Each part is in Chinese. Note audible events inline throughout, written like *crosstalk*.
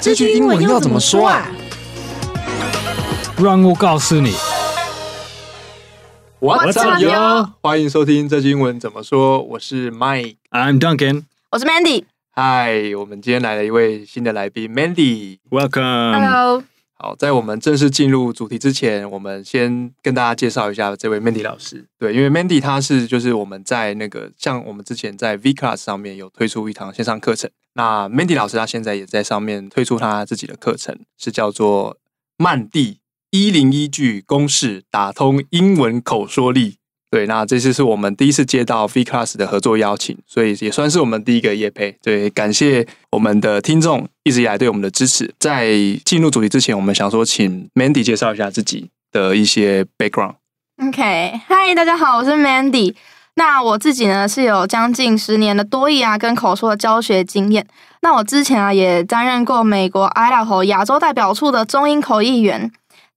这句英文要怎么说啊？让我告诉你。What's up, yo？欢迎收听这句英文怎么说。我是 Mike，I'm Duncan，我是 Mandy。Hi，我们今天来了一位新的来宾，Mandy。Welcome，Hello。好，在我们正式进入主题之前，我们先跟大家介绍一下这位 Mandy 老师。对，因为 Mandy 他是就是我们在那个像我们之前在 V Class 上面有推出一堂线上课程。那 Mandy 老师他现在也在上面推出他自己的课程，是叫做曼蒂一零一句公式打通英文口说力。对，那这次是我们第一次接到 V Class 的合作邀请，所以也算是我们第一个业配。对，感谢我们的听众一直以来对我们的支持。在进入主题之前，我们想说，请 Mandy 介绍一下自己的一些 background。OK，嗨，大家好，我是 Mandy。那我自己呢是有将近十年的多益啊跟口说的教学经验。那我之前啊也担任过美国 Idaho 亚洲代表处的中英口译员。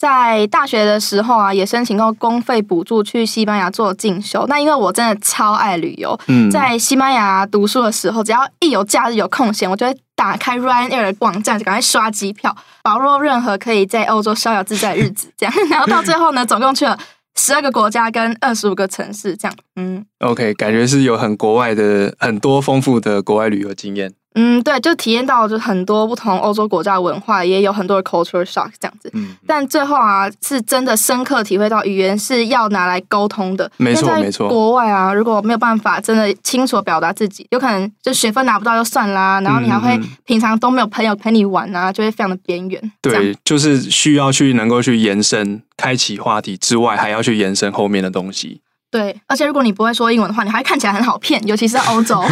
在大学的时候啊，也申请过公费补助去西班牙做进修。那因为我真的超爱旅游，嗯，在西班牙读书的时候，只要一有假日有空闲，我就会打开 Ryanair 的网站，就赶快刷机票，把握任何可以在欧洲逍遥自在的日子。这样，*laughs* 然后到最后呢，总共去了十二个国家跟二十五个城市。这样，嗯，OK，感觉是有很国外的很多丰富的国外旅游经验。嗯，对，就体验到就很多不同欧洲国家的文化，也有很多的 culture shock 这样子。嗯，但最后啊，是真的深刻体会到语言是要拿来沟通的。没错，没错。国外啊，如果没有办法真的清楚表达自己，有可能就学分拿不到就算啦，然后你还会平常都没有朋友陪你玩啊，就会非常的边缘。对，就是需要去能够去延伸、开启话题之外，还要去延伸后面的东西。对，而且如果你不会说英文的话，你还看起来很好骗，尤其是在欧洲。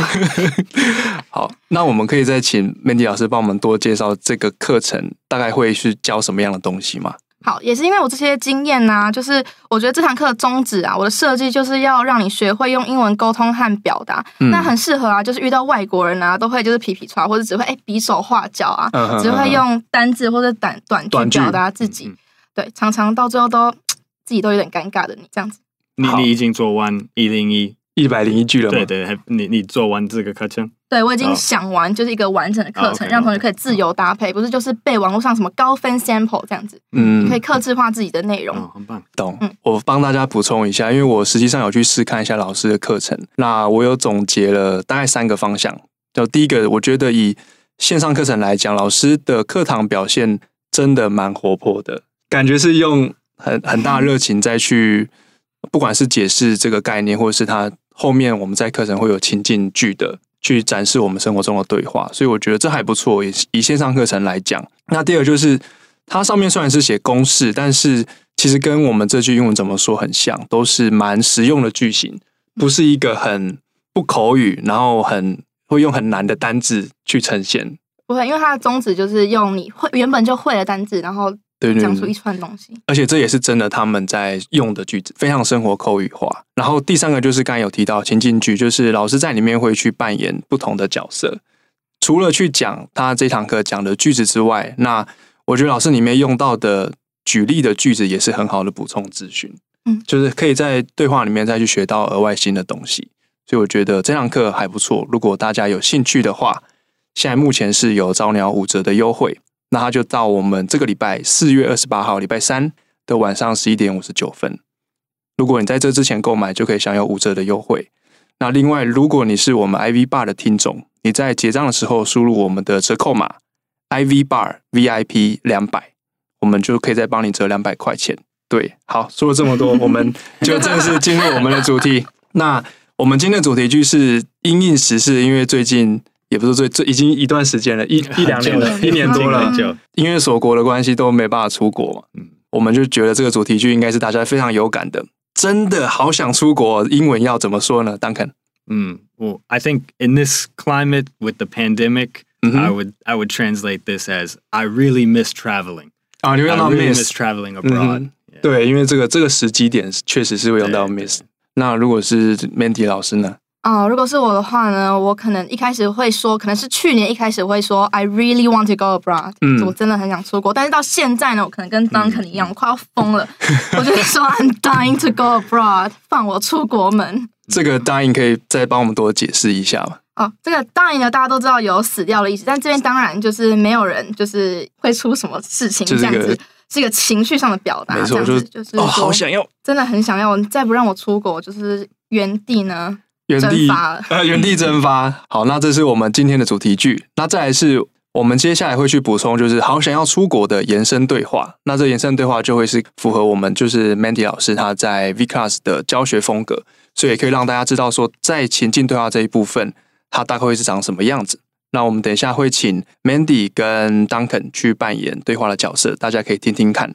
*laughs* 好，那我们可以再请 Mandy 老师帮我们多介绍这个课程，大概会是教什么样的东西吗？好，也是因为我这些经验呢、啊，就是我觉得这堂课的宗旨啊，我的设计就是要让你学会用英文沟通和表达。嗯、那很适合啊，就是遇到外国人啊，都会就是皮皮剉，或者只会哎比手画脚啊，嗯、哼哼只会用单字或者短短句表达自己。对，常常到最后都 *tsk* 自己都有点尴尬的你这样子。你你已经做完一零一一百零一句了吗？对对，你你做完这个课程？对，我已经想完，就是一个完整的课程，让同学可以自由搭配，不是就是背网络上什么高分 sample 这样子。嗯，可以克制化自己的内容。很棒，懂。我帮大家补充一下，因为我实际上有去试看一下老师的课程，那我有总结了大概三个方向。就第一个，我觉得以线上课程来讲，老师的课堂表现真的蛮活泼的，感觉是用很很大热情再去。不管是解释这个概念，或者是它后面我们在课程会有情境剧的去展示我们生活中的对话，所以我觉得这还不错。以以线上课程来讲，那第二就是它上面虽然是写公式，但是其实跟我们这句英文怎么说很像，都是蛮实用的句型，不是一个很不口语，然后很会用很难的单字去呈现。不会，因为它的宗旨就是用你会原本就会的单字，然后。对，讲出一串东西，而且这也是真的，他们在用的句子非常生活口语化。然后第三个就是刚才有提到情境句，就是老师在里面会去扮演不同的角色，除了去讲他这堂课讲的句子之外，那我觉得老师里面用到的举例的句子也是很好的补充资讯，嗯，就是可以在对话里面再去学到额外新的东西。所以我觉得这堂课还不错，如果大家有兴趣的话，现在目前是有招鸟五折的优惠。那他就到我们这个礼拜四月二十八号礼拜三的晚上十一点五十九分。如果你在这之前购买，就可以享有五折的优惠。那另外，如果你是我们 IV Bar 的听众，你在结账的时候输入我们的折扣码 IV Bar VIP 两百，我们就可以再帮你折两百块钱。对，好，说了这么多，*laughs* 我们就正式进入我们的主题。那我们今天的主题就是因应时事，因为最近。也不是最最已经一段时间了，一一两年了，一年多了，因为锁国的关系都没办法出国嘛。嗯，我们就觉得这个主题句应该是大家非常有感的。真的好想出国，英文要怎么说呢？Duncan？嗯，Well, I think in this climate with the pandemic, I would I would translate this as I really miss traveling. 啊，你会用到 miss traveling abroad。对，因为这个这个时机点确实是会用到 miss。那如果是 Mandy 老师呢？哦，如果是我的话呢，我可能一开始会说，可能是去年一开始会说，I really want to go abroad，嗯，我真的很想出国。但是到现在呢，我可能跟 Duncan 一样，我快要疯了，我就会说 I'm dying to go abroad，放我出国门。这个 dying 可以再帮我们多解释一下吗？哦，这个 die 呢，大家都知道有死掉的意思，但这边当然就是没有人就是会出什么事情这样子，是一个情绪上的表达，没错，就是就是哦，好想要，真的很想要，再不让我出国，就是原地呢，原地蒸发了，呃，原地蒸发。好，那这是我们今天的主题句，那再来是我们接下来会去补充，就是好想要出国的延伸对话。那这延伸对话就会是符合我们就是 Mandy 老师他在 V Class 的教学风格，所以也可以让大家知道说，在情境对话这一部分。它大概会是长什么样子？那我们等一下会请 Mandy 跟 Duncan 去扮演对话的角色，大家可以听听看。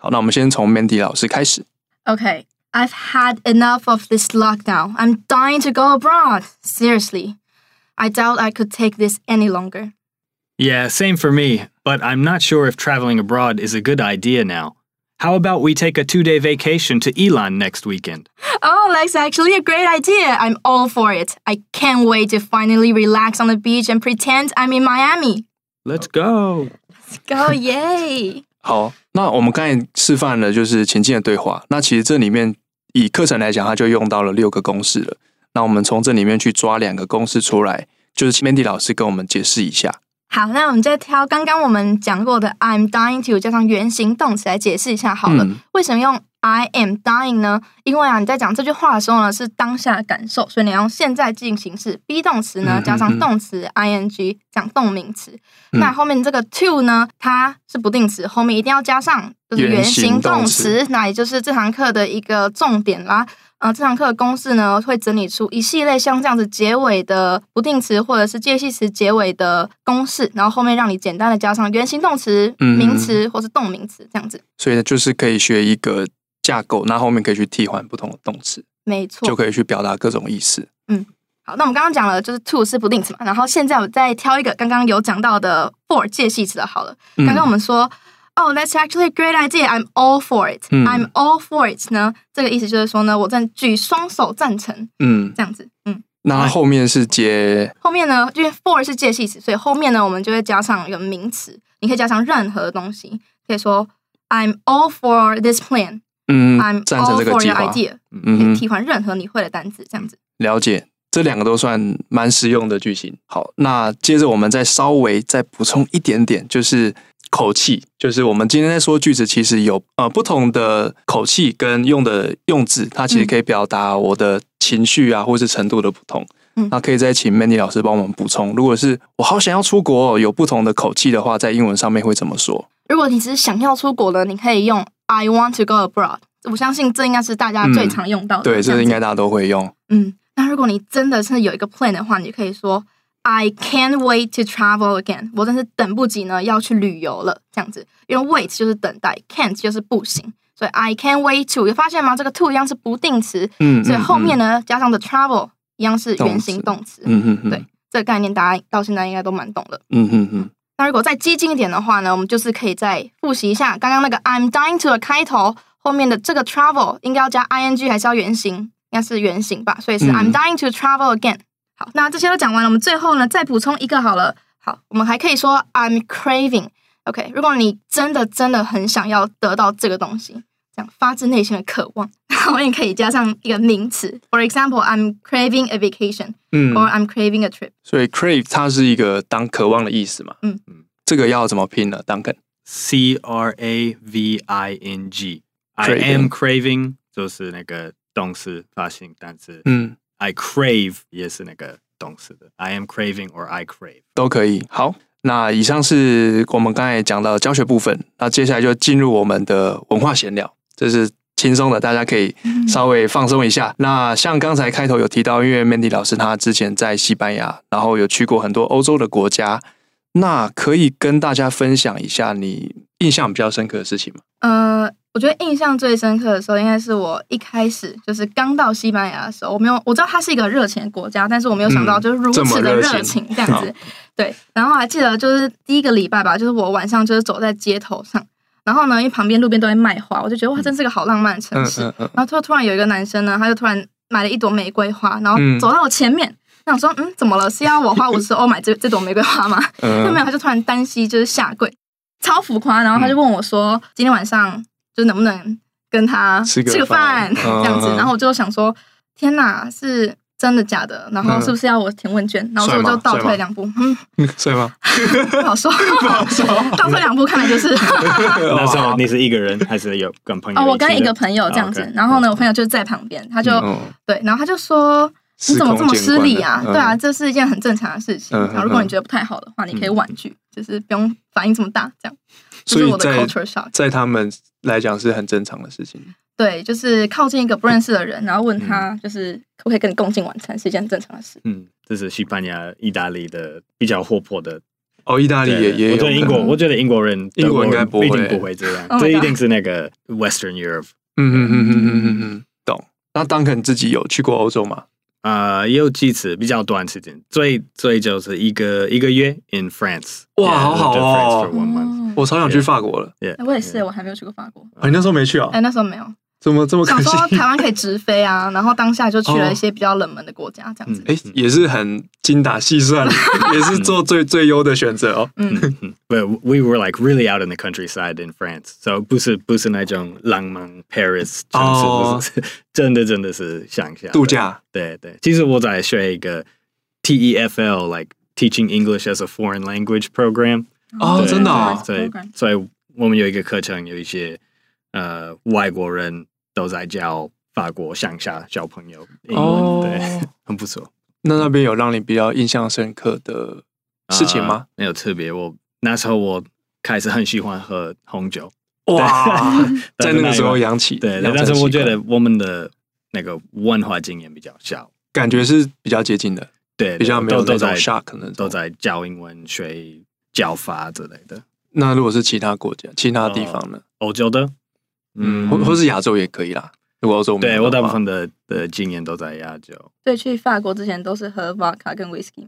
好，那我们先从 Mandy 老师开始。Okay, I've had enough of this lockdown. I'm dying to go abroad. Seriously, I doubt I could take this any longer. Yeah, same for me. But I'm not sure if traveling abroad is a good idea now. How about we take a two day vacation to Elon next weekend? Oh, that's actually a great idea. I'm all for it. I can't wait to finally relax on the beach and pretend I'm in Miami. Let's go. Let's go, yay. *laughs* 好，那我们刚才示范了就是情境的对话。那其实这里面 以课程来讲，它就用到了六个公式了。那我们从这里面去抓两个公式出来，就是请 Mandy 老师跟我们解释一下。好，那我们再挑刚刚我们讲过的 I'm dying to 加上原形动词来解释一下好了。嗯、为什么用 I am dying 呢？因为啊，你在讲这句话的时候呢，是当下的感受，所以你要用现在进行式 be 动词呢加上动词 ing 讲动名词。嗯、那后面这个 to 呢，它是不定词，后面一定要加上就是原形动词，那也就是这堂课的一个重点啦。呃，这堂课的公式呢，会整理出一系列像这样子结尾的不定词或者是介系词结尾的公式，然后后面让你简单的加上原形动词、嗯、名词或是动名词这样子。所以呢，就是可以学一个架构，那后面可以去替换不同的动词，没错，就可以去表达各种意思。嗯，好，那我们刚刚讲了就是 to 是不定词嘛，然后现在我再挑一个刚刚有讲到的 for 介系词的，好了，刚刚我们说。嗯哦、oh,，That's actually a great idea. I'm all for it.、嗯、I'm all for it 呢，这个意思就是说呢，我正举双手赞成。嗯，这样子。嗯，那后面是接后面呢，因为 for 是介系词，所以后面呢，我们就会加上一个名词。你可以加上任何东西，可以说 I'm all for this plan. 嗯，I'm all for your idea. 嗯，可以替换任何你会的单词，这样子。了解，这两个都算蛮实用的句型。好，那接着我们再稍微再补充一点点，就是。口气就是我们今天在说句子，其实有呃不同的口气跟用的用字，它其实可以表达我的情绪啊，或是程度的不同。嗯，那可以再请 Mandy 老师帮我们补充。如果是我好想要出国，有不同的口气的话，在英文上面会怎么说？如果你只是想要出国的，你可以用 I want to go abroad。我相信这应该是大家最常用到的。对，这应该大家都会用。嗯，那如果你真的是有一个 plan 的话，你可以说。I can't wait to travel again。我真是等不及呢，要去旅游了。这样子，因为 wait 就是等待，can't 就是不行，所以 I can't wait to。有发现吗？这个 to 一样是不定词，嗯，所以后面呢、嗯、加上的 travel 一样是原形动词，嗯嗯嗯，对，这个概念大家到现在应该都蛮懂的，嗯嗯嗯。那如果再激进一点的话呢，我们就是可以再复习一下刚刚那个 I'm dying to 的开头，后面的这个 travel 应该要加 ing 还是要原形？应该是原形吧，所以是 I'm dying to travel again。好，那这些都讲完了，我们最后呢再补充一个好了。好，我们还可以说 I'm craving。OK，如果你真的真的很想要得到这个东西，这样发自内心的渴望，然后也可以加上一个名词。For example, I'm craving a vacation，嗯，or I'm craving a trip。所以 crave 它是一个当渴望的意思嘛？嗯嗯，这个要怎么拼呢？Duncan，C R A V I N G。I am craving 就是那个动词发性单词，嗯。I crave 也是那个动词的，I am craving or I crave 都可以。好，那以上是我们刚才讲到的教学部分，那接下来就进入我们的文化闲聊，这是轻松的，大家可以稍微放松一下。嗯、那像刚才开头有提到，因为 Mandy 老师他之前在西班牙，然后有去过很多欧洲的国家，那可以跟大家分享一下你印象比较深刻的事情吗？呃。我觉得印象最深刻的时候，应该是我一开始就是刚到西班牙的时候。我没有我知道它是一个热情的国家，但是我没有想到就是如此的热情这样子。对，然后还记得就是第一个礼拜吧，就是我晚上就是走在街头上，然后呢，因为旁边路边都在卖花，我就觉得哇，真是个好浪漫的城市。然后突突然有一个男生呢，他就突然买了一朵玫瑰花，然后走到我前面，想说嗯，怎么了？是要我花 *laughs* 五十欧买这这朵玫瑰花吗？后面他就突然单膝就是下跪，超浮夸。然后他就问我说，今天晚上。就能不能跟他吃个饭这样子，然后我就想说，天哪，是真的假的？然后是不是要我填问卷？然后我就倒退两步，嗯，*laughs* 帅吗？不 *laughs* 好说，不 *laughs* 好说。倒退两步，看来就是那时候你是一个人还是有跟朋友？哦，我跟一个朋友这样子。然后呢，我朋友就在旁边，他就对，然后他就说：“你怎么这么失礼啊？对啊，这是一件很正常的事情。然后如果你觉得不太好的话，你可以婉拒，就是不用反应这么大，这样。”所以在在他们来讲是很正常的事情。对，就是靠近一个不认识的人，然后问他，就是可不可以跟你共进晚餐，是一件很正常的事。嗯，这是西班牙、意大利的比较活泼的。哦，意大利也也有。我觉得英国，我觉得英国人，英国应该不会，一定不会这样。这一定是那个 Western Europe。嗯嗯嗯嗯嗯嗯嗯，懂。那 Duncan 自己有去过欧洲吗？啊，也有几次，比较短时间，最最就是一个一个月 in France。哇，好好哦！我超想去法国了。我也是，我还没有去过法国。你那时候没去啊？哎，那时候没有。怎么这么可惜？想说台湾可以直飞啊，然后当下就去了一些比较冷门的国家，这样子。哎，也是很精打细算，也是做最最优的选择哦。*laughs* 嗯，But we were like really out in the countryside in France, so 不是不是那种浪漫 Paris 城市，*laughs* 真的真的是乡下度假。对对，其实我在学一个 TEFL like Teaching English as a Foreign Language Program。哦，真的。所以所以我们有一个课程，有一些。呃，外国人都在教法国乡下小朋友英文，哦、对，*laughs* 很不错。那那边有让你比较印象深刻的事情吗？呃、没有特别。我那时候我开始很喜欢喝红酒，哇，*laughs* 在那个时候 *laughs* 养起。对，但是我觉得我们的那个文化经验比较小，感觉是比较接近的，对，比较没有那种 shock，可能都在教英文、学教法之类的。那如果是其他国家、其他地方呢？欧洲的。嗯，或或是亚洲也可以啦。如果欧洲，对我大部分的的经验都在亚洲。对，去法国之前都是喝 vodka 跟 whisky。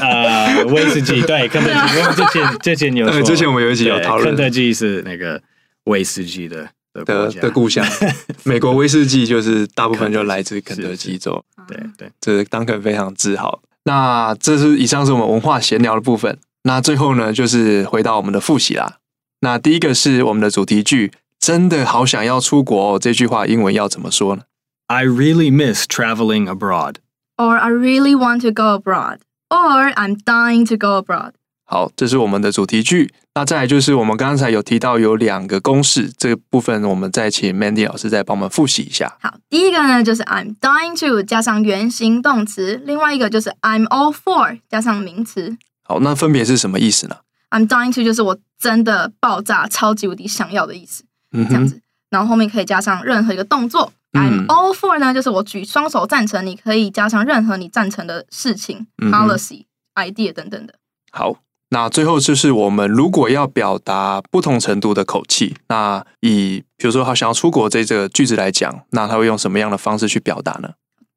呃，*laughs* 威士忌，对，肯德基。我们之前之前有说，之前我们有一集有讨论，肯德基是那个威士忌的的的故乡。*laughs* 美国威士忌就是大部分就来自肯德基州。对对，这是 Duncan 非常自豪。那这是以上是我们文化闲聊的部分。那最后呢，就是回到我们的复习啦。那第一个是我们的主题句。真的好想要出国哦！这句话英文要怎么说呢？I really miss traveling abroad. Or I really want to go abroad. Or I'm dying to go abroad. 好，这是我们的主题句。那再来就是我们刚才有提到有两个公式，这个部分我们再请 Mandy 老师再帮我们复习一下。好，第一个呢就是 I'm dying to 加上原形动词，另外一个就是 I'm all for 加上名词。好，那分别是什么意思呢？I'm dying to 就是我真的爆炸、超级无敌想要的意思。嗯，这样子，然后后面可以加上任何一个动作。I'm all for 呢，就是我举双手赞成，你可以加上任何你赞成的事情、policy、idea 等等的。好，那最后就是我们如果要表达不同程度的口气，那以比如说他想要出国这这个句子来讲，那他会用什么样的方式去表达呢？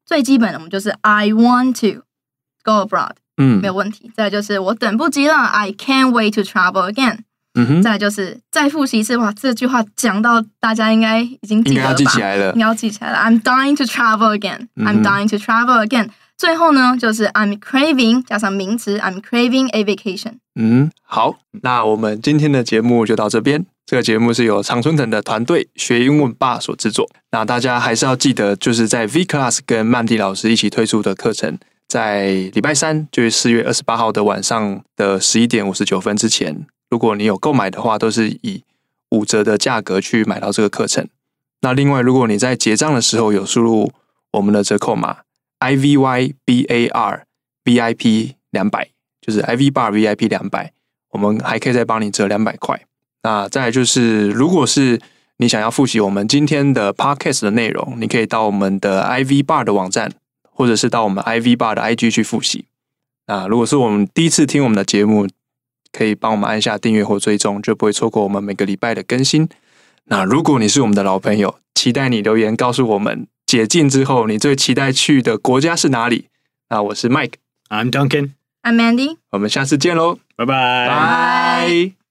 最基本的，我们就是 I want to go abroad，嗯，没有问题。再就是我等不及了，I can't wait to travel again。嗯哼，再就是再复习一次的话，这句话讲到大家应该已经记得了吧？应该要记起来了，应该要记起来了。I'm dying to travel again. I'm dying to travel again. 最后呢，就是 I'm craving 加上名词，I'm craving a vacation。嗯，好，那我们今天的节目就到这边。这个节目是由常春藤的团队学英文吧所制作。那大家还是要记得，就是在 V Class 跟曼迪老师一起推出的课程，在礼拜三，就是四月二十八号的晚上的十一点五十九分之前。如果你有购买的话，都是以五折的价格去买到这个课程。那另外，如果你在结账的时候有输入我们的折扣码 I V Y B A R V I P 两百，就是 I V bar V I P 两百，我们还可以再帮你折两百块。那再来就是，如果是你想要复习我们今天的 Podcast 的内容，你可以到我们的 I V bar 的网站，或者是到我们 I V bar 的 I G 去复习。那如果是我们第一次听我们的节目，可以帮我们按下订阅或追踪，就不会错过我们每个礼拜的更新。那如果你是我们的老朋友，期待你留言告诉我们解禁之后你最期待去的国家是哪里。那我是 Mike，I'm Duncan，I'm Mandy，我们下次见喽，拜拜，拜。